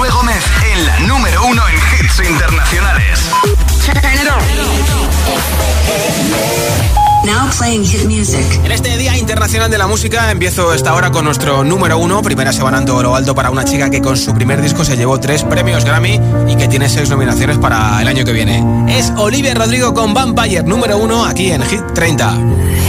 Josué Gómez en la número uno en hits internacionales. Now playing hit music. En este Día Internacional de la Música empiezo esta hora con nuestro número uno, primera semana en todo lo alto para una chica que con su primer disco se llevó tres premios Grammy y que tiene seis nominaciones para el año que viene. Es Olivia Rodrigo con Vampire, número uno aquí en Hit 30.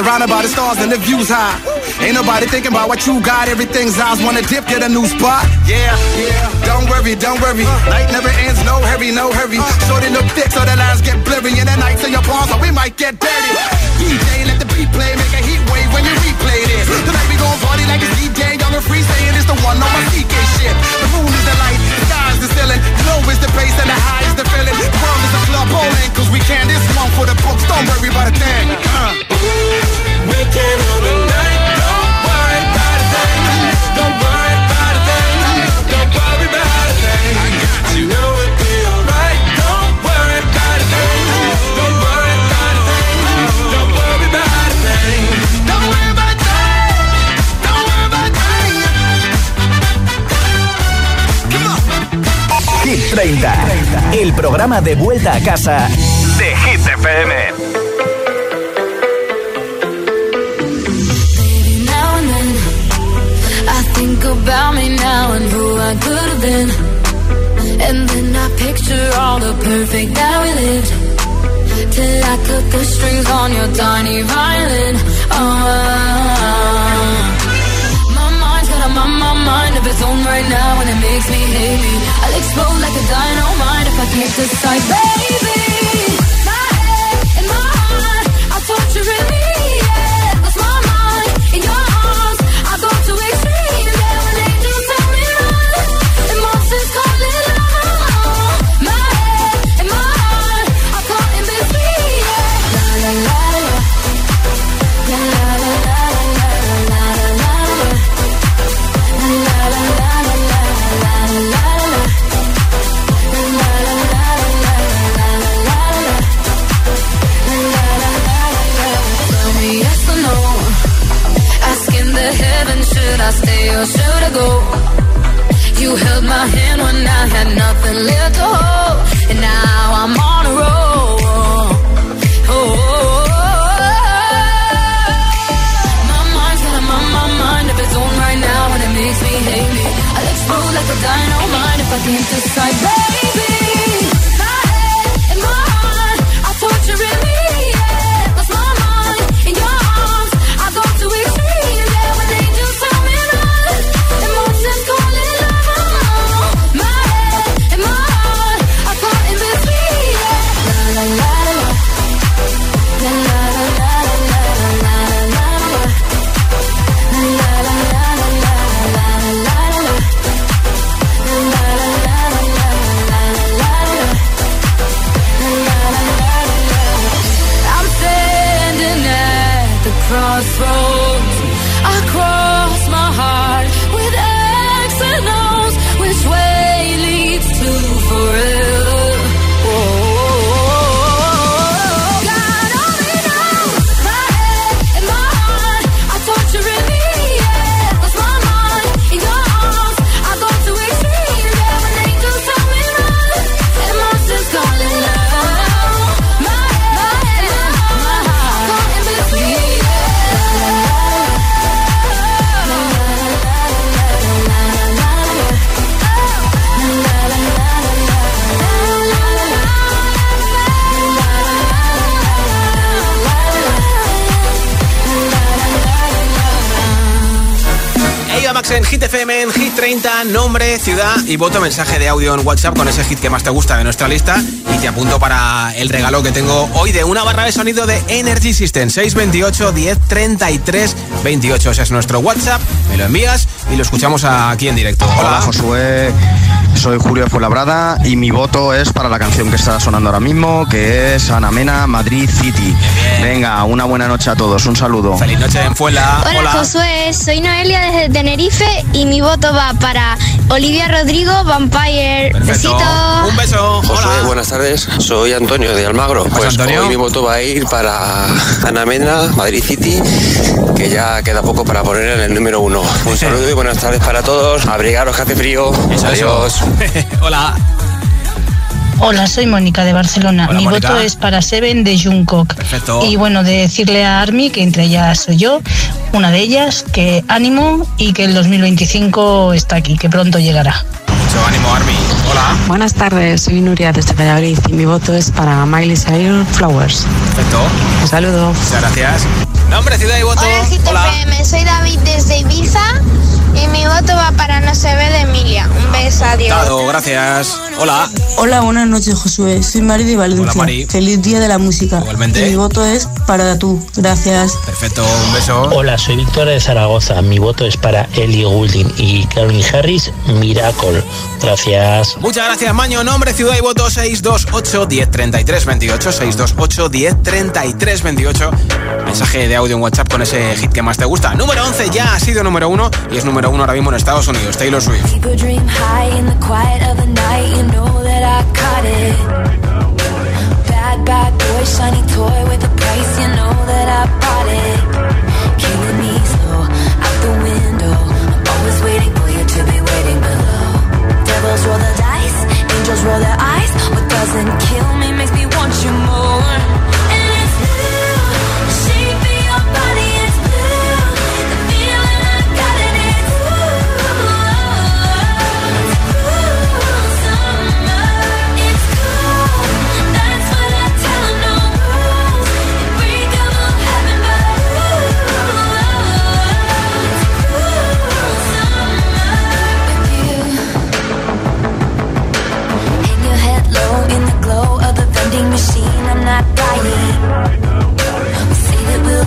Surrounded by the stars and the views high. Ain't nobody thinking about what you got. Everything's eyes wanna dip, get a new spot. Yeah, yeah. Don't worry, don't worry. Night never ends, no hurry, no hurry. Shorty look thick, so the lines get blurry. And the nights in your palms, so we might get dirty. DJ, let the beat play, make a heat wave when you replay this. Tonight we gon' party like it's DJ, young and free, saying it's the one on my CK shit. The moon is the light, the sky is the ceiling. Low is the bass and the high is the feeling. The world is a club bowling, cause we can. This one for the books, don't worry about a thing. Uh. We can own the night. 30, el programa de vuelta a casa de Hit FM. Now and then I think about me now and who I could have been. And then I picture all the perfect that we lived. Till I cut the strings on your tiny violin. Oh, mind of its own right now, and it makes me hate me. I'll explode like a dynamite if I can't decide, baby. Hit FM en Hit 30, nombre, ciudad y voto mensaje de audio en WhatsApp con ese hit que más te gusta de nuestra lista. Y te apunto para el regalo que tengo hoy de una barra de sonido de Energy System. 628 10 33 28. Ese es nuestro WhatsApp, me lo envías y lo escuchamos aquí en directo. Hola. Josué, Soy Julio de Fuenlabrada y mi voto es para la canción que está sonando ahora mismo, que es Ana Mena, Madrid City. Venga, una buena noche a todos, un saludo. Feliz noche en Fuela. Hola, Josué, soy Noelia desde Tenerife y mi voto va para Olivia Rodrigo, Vampire. Perfecto. Besito. Un beso. Josué, Hola. buenas tardes. Soy Antonio de Almagro. Pues Antonio? hoy mi voto va a ir para Ana Mena, Madrid City, que ya queda poco para poner en el número uno. Un saludo y buenas tardes para todos. Abrigaros que hace frío. Eso digo. Hola. Hola, soy Mónica de Barcelona. Hola, Mi Mónica. voto es para Seven de Jungkook. Perfecto. Y bueno, de decirle a Army, que entre ellas soy yo, una de ellas, que ánimo y que el 2025 está aquí, que pronto llegará. Mucho ánimo, Army. Hola. Buenas tardes, soy Nuria desde Valladolid y mi voto es para Miley Cyrus Flowers. Perfecto. Un saludo. Muchas gracias. Nombre, ciudad y voto. Hola, GTPM, soy David desde Ibiza y mi voto va para No se ve de Emilia. Un beso, adiós. Dado, gracias. Hola. Hola, buenas noches, Josué. Soy Mari de Valencia. Hola, Mari. Feliz día de la música. Igualmente. Y mi voto es para tú. Gracias. Perfecto, un beso. Hola, soy Víctor de Zaragoza. Mi voto es para Ellie Goulding y Calvin Harris, Miracle. Gracias. Muchas gracias, Maño. Nombre, ciudad y voto 628 1033 28 628 1033 28. Mensaje de audio en WhatsApp con ese hit que más te gusta. Número 11 ya ha sido número 1 y es número 1 ahora mismo en Estados Unidos. Taylor Swift. Bad, bad boy, shiny toy with a price. You know that I bought it. Killing me slow out the window. Always waiting for you to be waiting below. Devils roll the dice, angels roll their eyes. What doesn't kill me makes me want you more.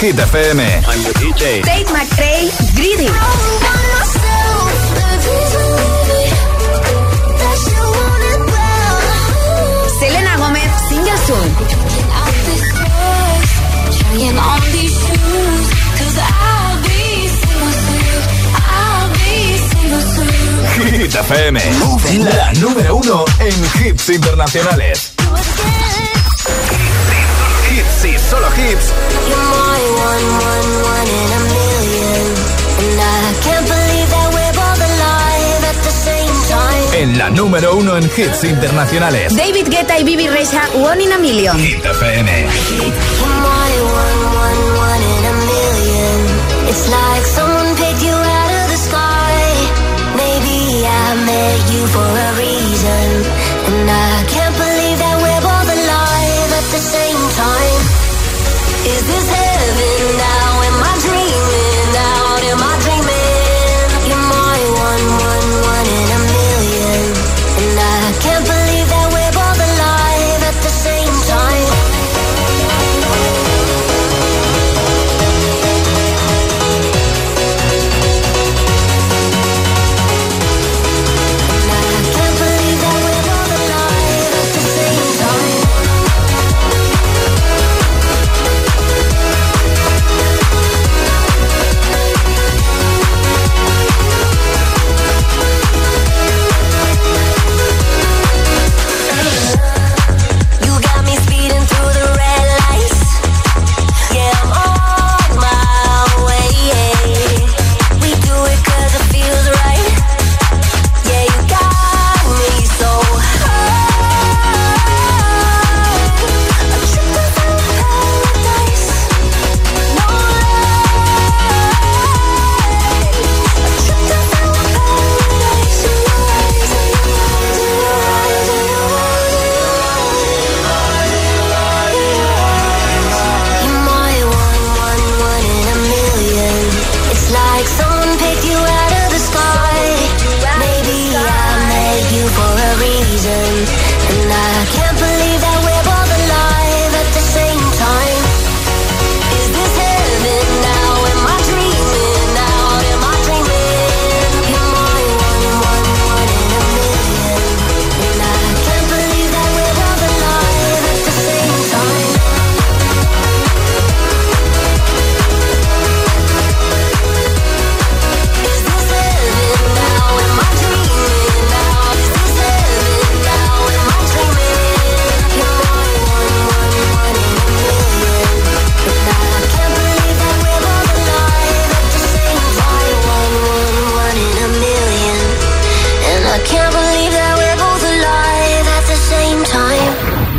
Hit FM. I'm the DJ. Tate McRae, Greedy. Selena Gómez, Single Soon. Hit FM. La número uno en hits internacionales. Número uno en hits internacionales. David Guetta y Bibi Rexha, One in a Million. Hit FM. It's like someone picked you out of the sky. Maybe I met you for a reason. And I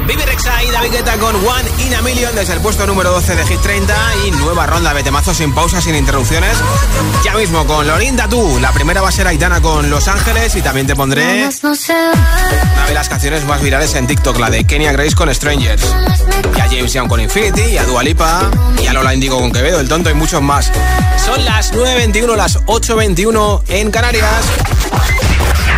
Vive Rexa y David Guetta con One in a Million desde el puesto número 12 de Hit 30 y nueva ronda de temazos sin pausas, sin interrupciones. Ya mismo con Lorinda tú. La primera va a ser Aitana con Los Ángeles y también te pondré una de las canciones más virales en TikTok, la de Kenya Grace con Strangers. Y a James Young con Infinity, y a Dua Lipa, y a Lola Indigo con Quevedo, El Tonto y muchos más. Son las 9.21, las 8.21 en Canarias.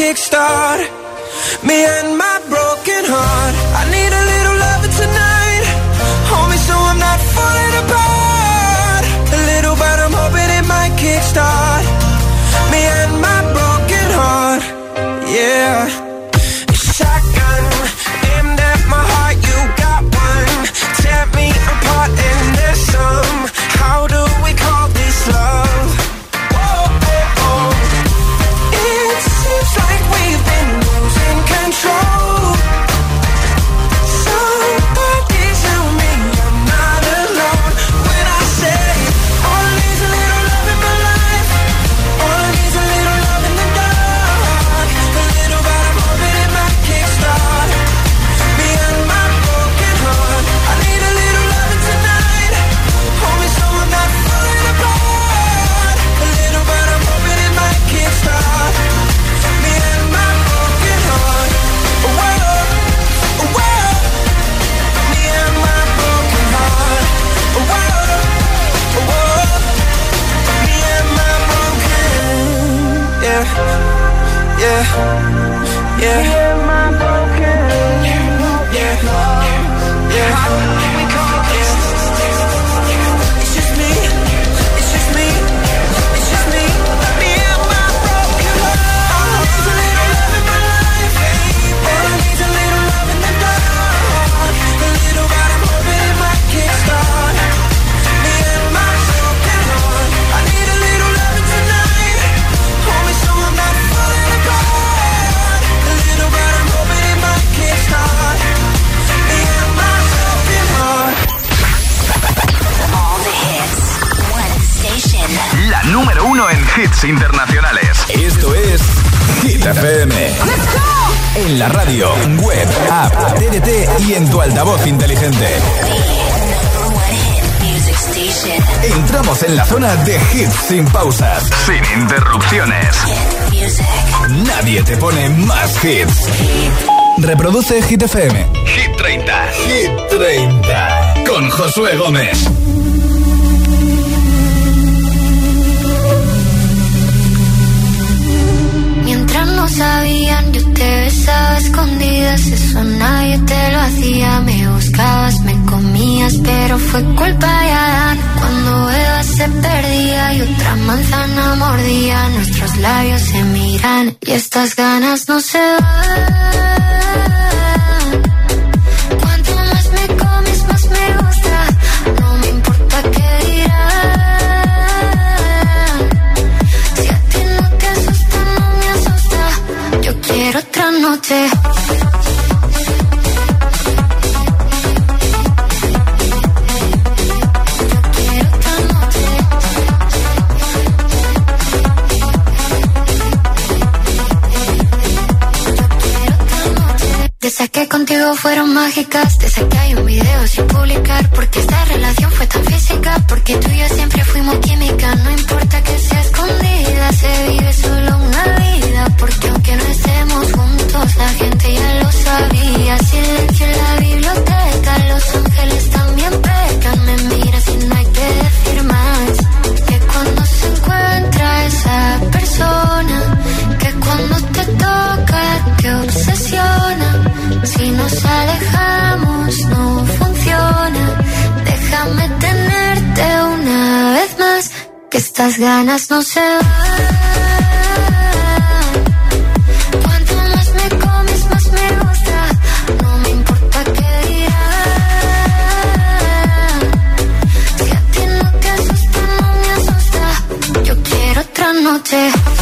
Kickstart me and my broken heart. I need Reproduce Hit FM. Hit 30. Hit 30. Con Josué Gómez. Mientras no sabían, yo te besaba escondidas. Eso nadie te lo hacía. Me buscabas, me comías, pero fue culpa de Adán. Cuando Eva se perdía y otra manzana mordía, nuestros labios se miran y estas ganas no se van. Otra noche. De esas que contigo fueron mágicas, de esas que hay un video sin publicar, porque esta relación fue tan física, noche.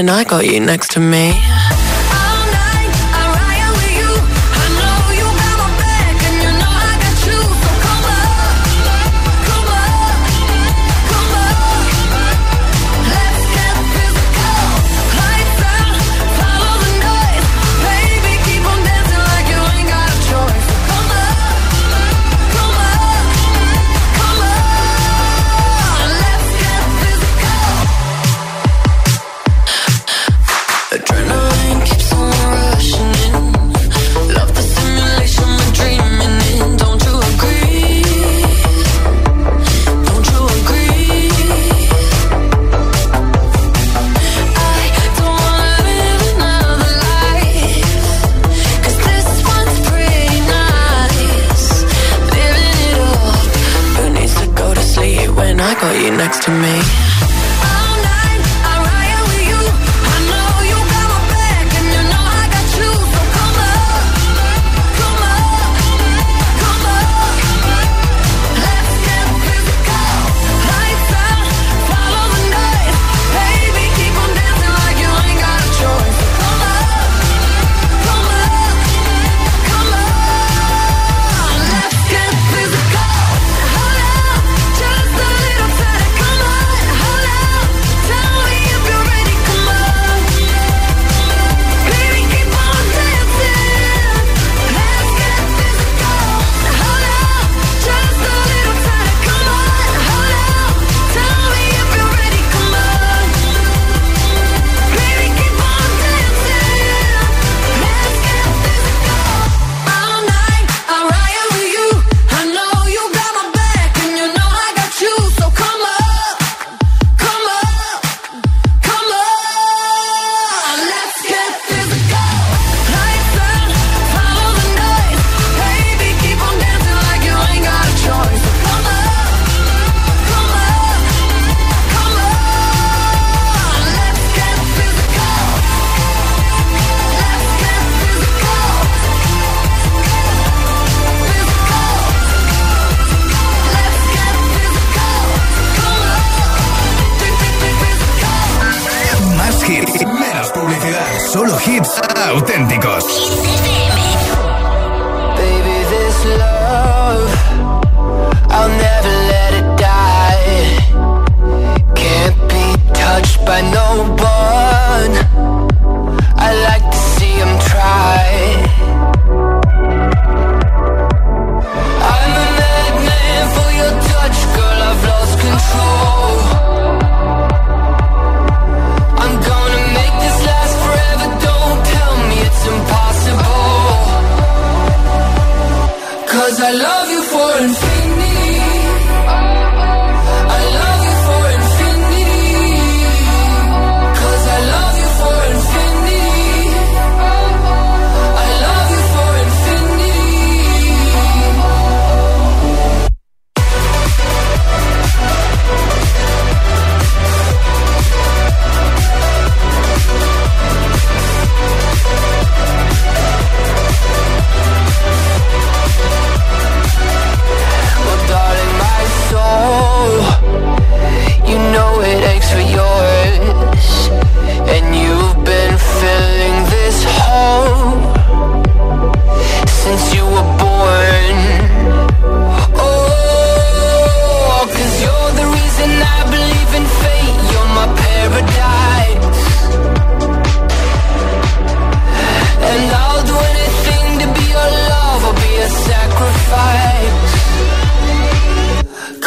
When I got you next to me?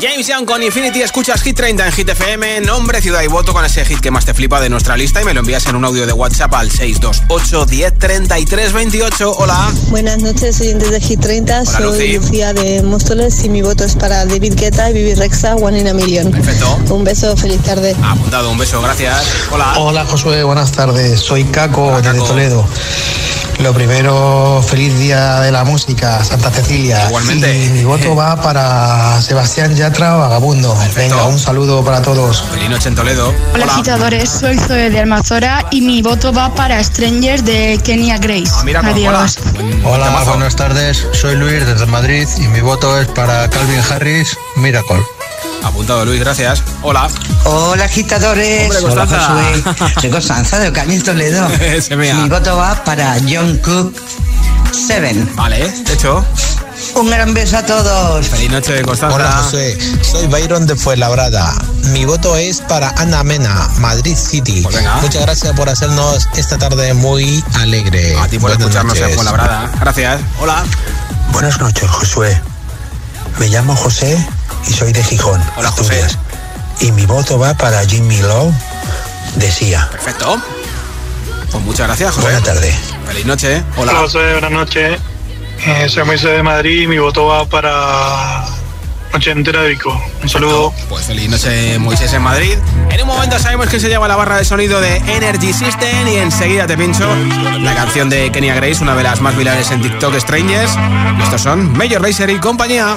James Young con Infinity, escuchas Hit 30 en Hit FM, nombre, ciudad y voto con ese hit que más te flipa de nuestra lista y me lo envías en un audio de WhatsApp al 628 10 33 28. Hola. Buenas noches, oyentes de Hit 30. Hola, Soy Lucy. Lucía de Móstoles y mi voto es para David Guetta y Bibi Rexa, One in a Million. Perfecto. Un beso, feliz tarde. Apuntado, un beso, gracias. Hola. Hola Josué, buenas tardes. Soy Caco Hola, Caco. Toledo. Lo primero, feliz día de la música, Santa Cecilia. Igualmente. Y mi voto va para Sebastián Yatra, Vagabundo. Venga, un saludo para todos. Feliz noche en Toledo. Hola, agitadores, soy Zoe de Almazora y mi voto va para Strangers de Kenia Grace. Ah, mira, Adiós. Hola, buenas tardes. Soy Luis desde Madrid y mi voto es para Calvin Harris, Miracle. Apuntado, Luis, gracias. Hola. Hola agitadores, Hombre, hola. Josué, soy Constanza de Ocaña Toledo. Mi voto va para John Cook Seven. Vale, hecho. Un gran beso a todos. Feliz noche Constanza. Hola José, soy Byron de Fuenlabrada. Mi voto es para Ana Mena, Madrid City. Pues venga. Muchas gracias por hacernos esta tarde muy alegre. A ti por Buenas escucharnos en noches. Fuenlabrada. Gracias. Hola. Buenas noches, Josué. Me llamo José y soy de Gijón, Hola, José. Asturias. Y mi voto va para Jimmy Love de Sia. Perfecto. Pues muchas gracias, José. Buena tarde. Feliz noche. Hola, Hola. José, buenas noches. Eh, soy Moisés de Madrid y mi voto va para Noche entera de Vico. Un saludo. Pues feliz noche, Moisés, en Madrid. En un momento sabemos que se lleva la barra de sonido de Energy System y enseguida te pincho la canción de Kenya Grace, una de las más virales en TikTok, Strangers. Estos son Major Lazer y compañía.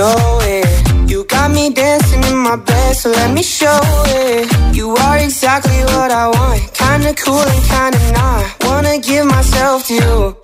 know it. You got me dancing in my bed, so let me show it. You are exactly what I want. Kinda cool and kinda not. Wanna give myself to you.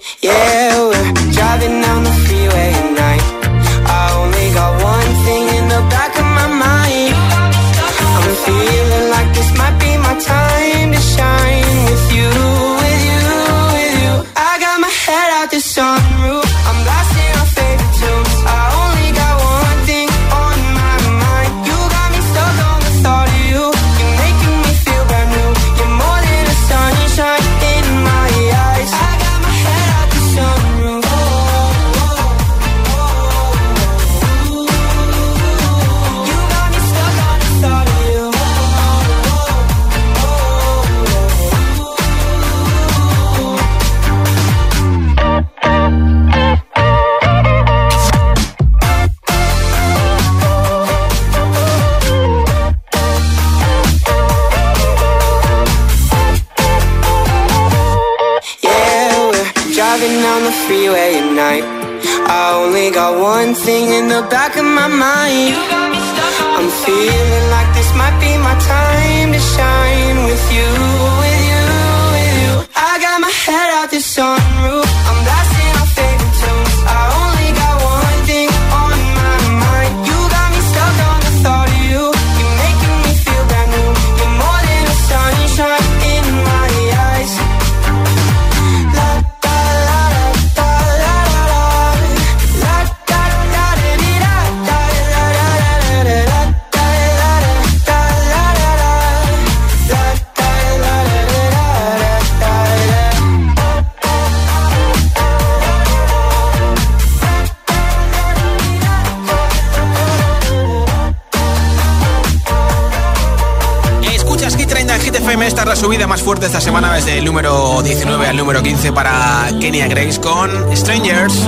Fuerte esta semana desde el número 19 al número 15 para Kenya Grace con Strangers.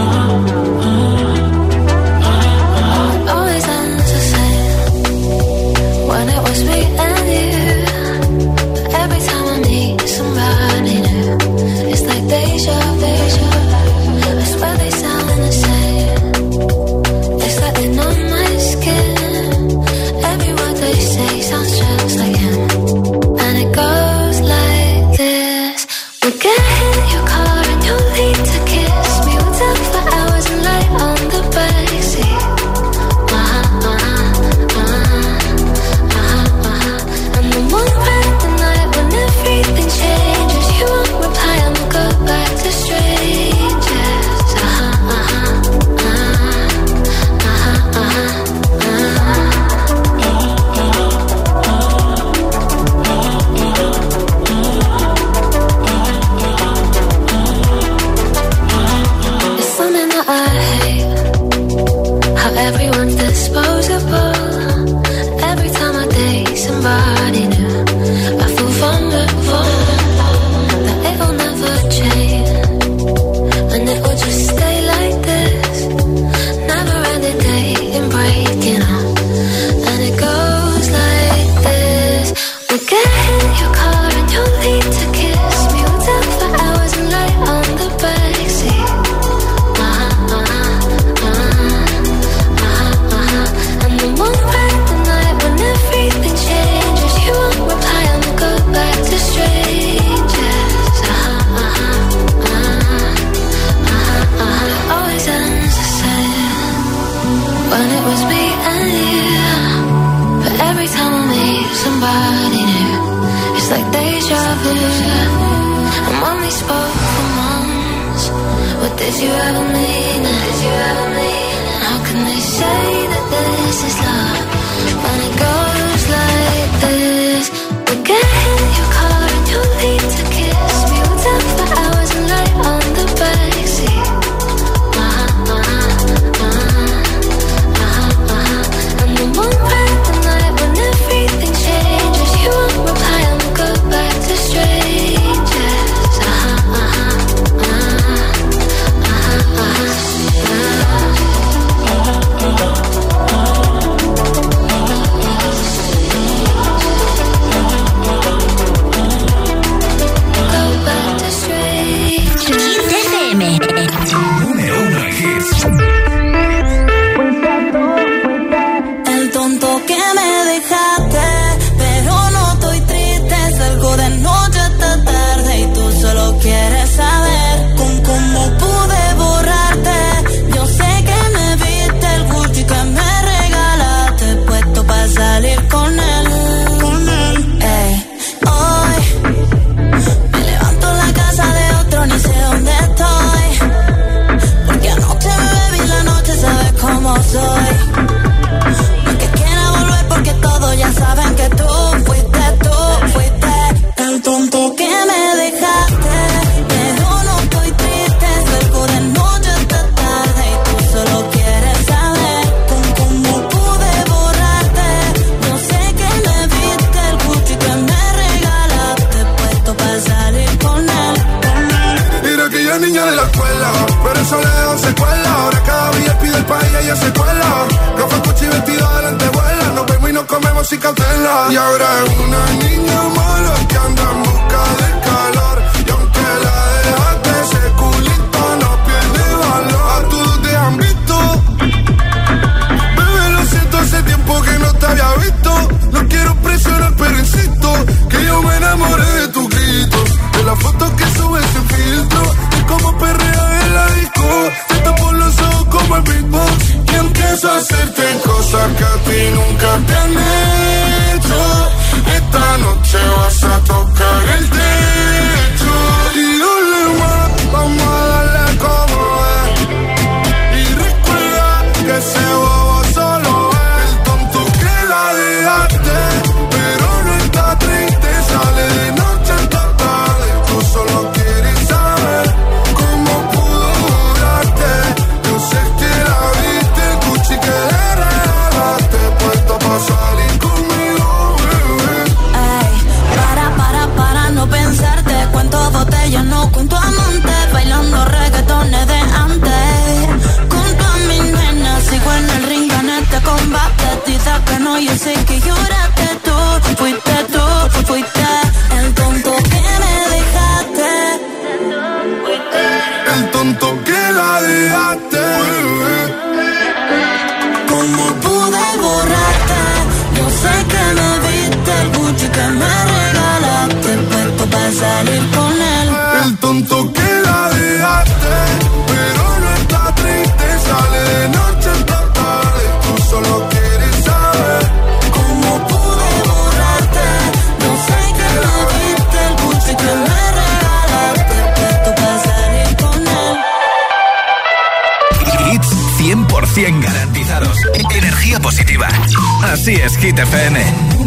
Así es, Hit FM.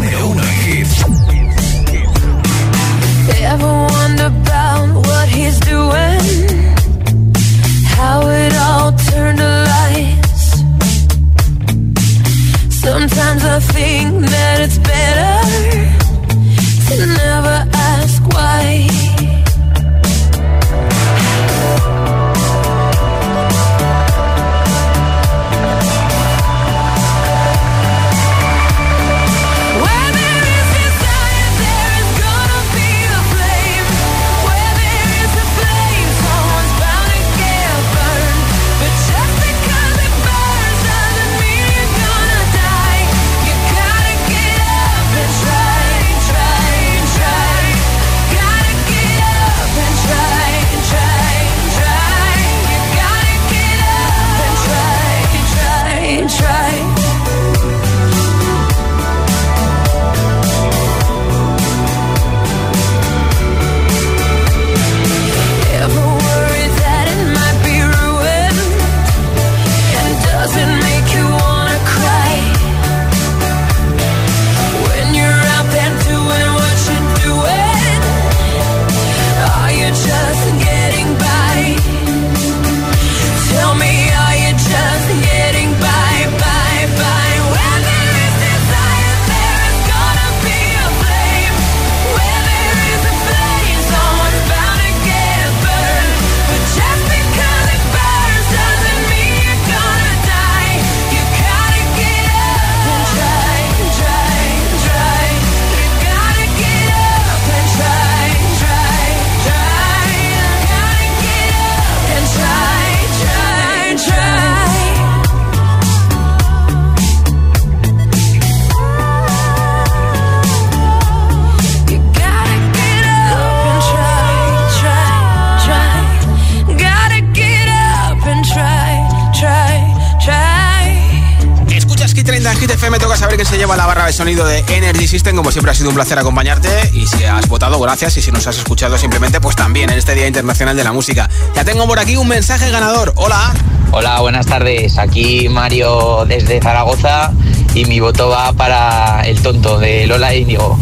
Como siempre ha sido un placer acompañarte y si has votado, gracias y si nos has escuchado simplemente, pues también en este Día Internacional de la Música. Ya tengo por aquí un mensaje ganador. Hola. Hola, buenas tardes. Aquí Mario desde Zaragoza y mi voto va para el tonto de Lola Índigo.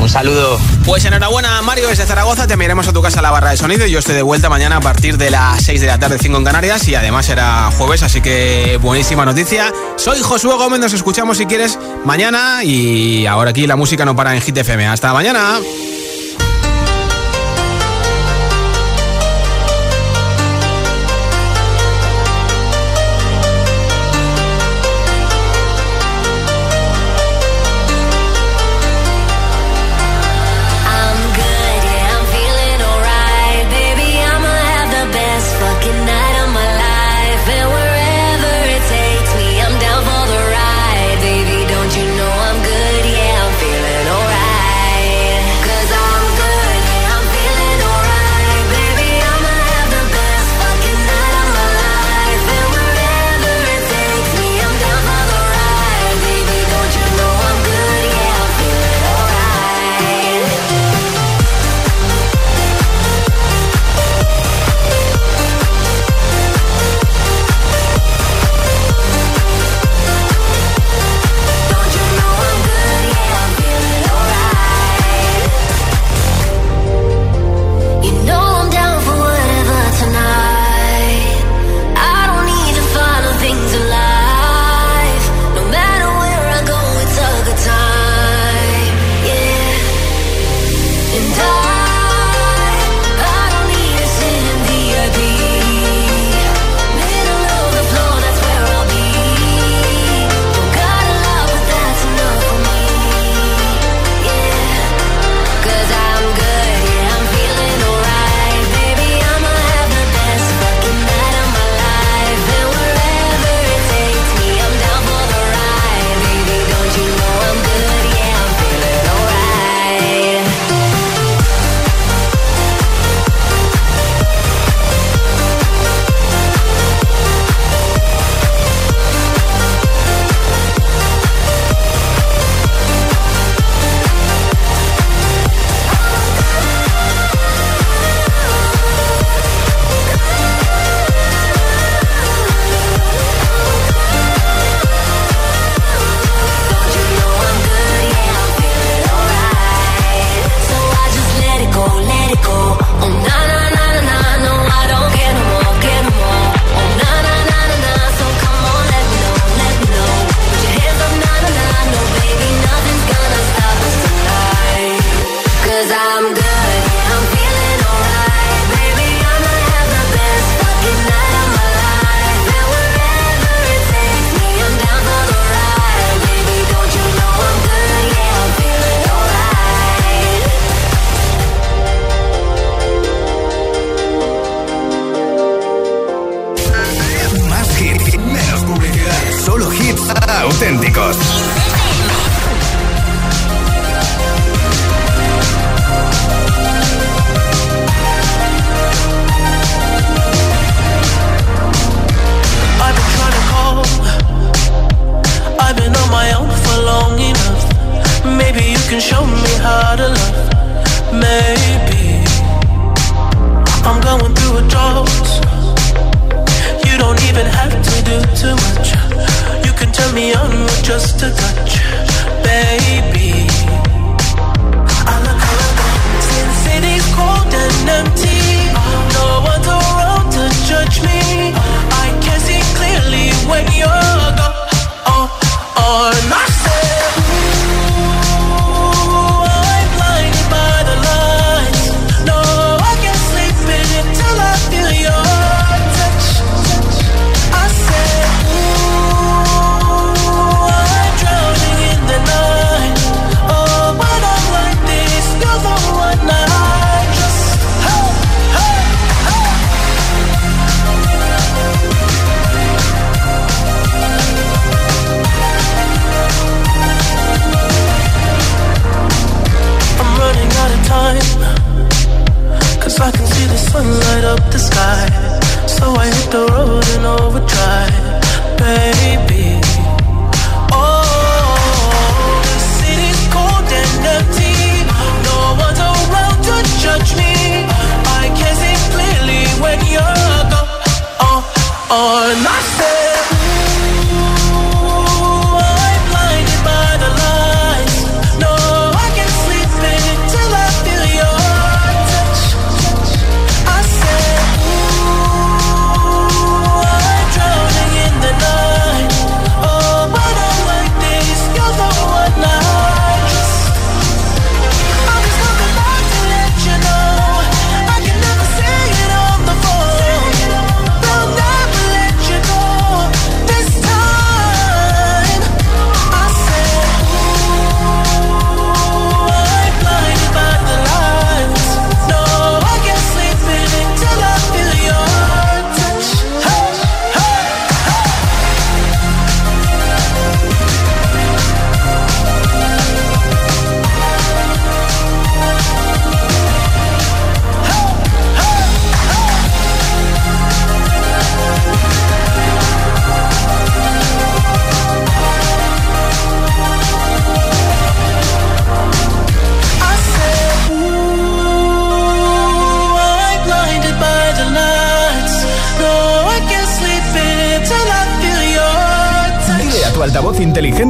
Un saludo. Pues enhorabuena, Mario, desde Zaragoza. Te miraremos a tu casa la barra de sonido. Yo estoy de vuelta mañana a partir de las 6 de la tarde, 5 en Canarias. Y además era jueves, así que buenísima noticia. Soy Josué Gómez, nos escuchamos si quieres mañana. Y ahora aquí la música no para en Hit FM. Hasta mañana.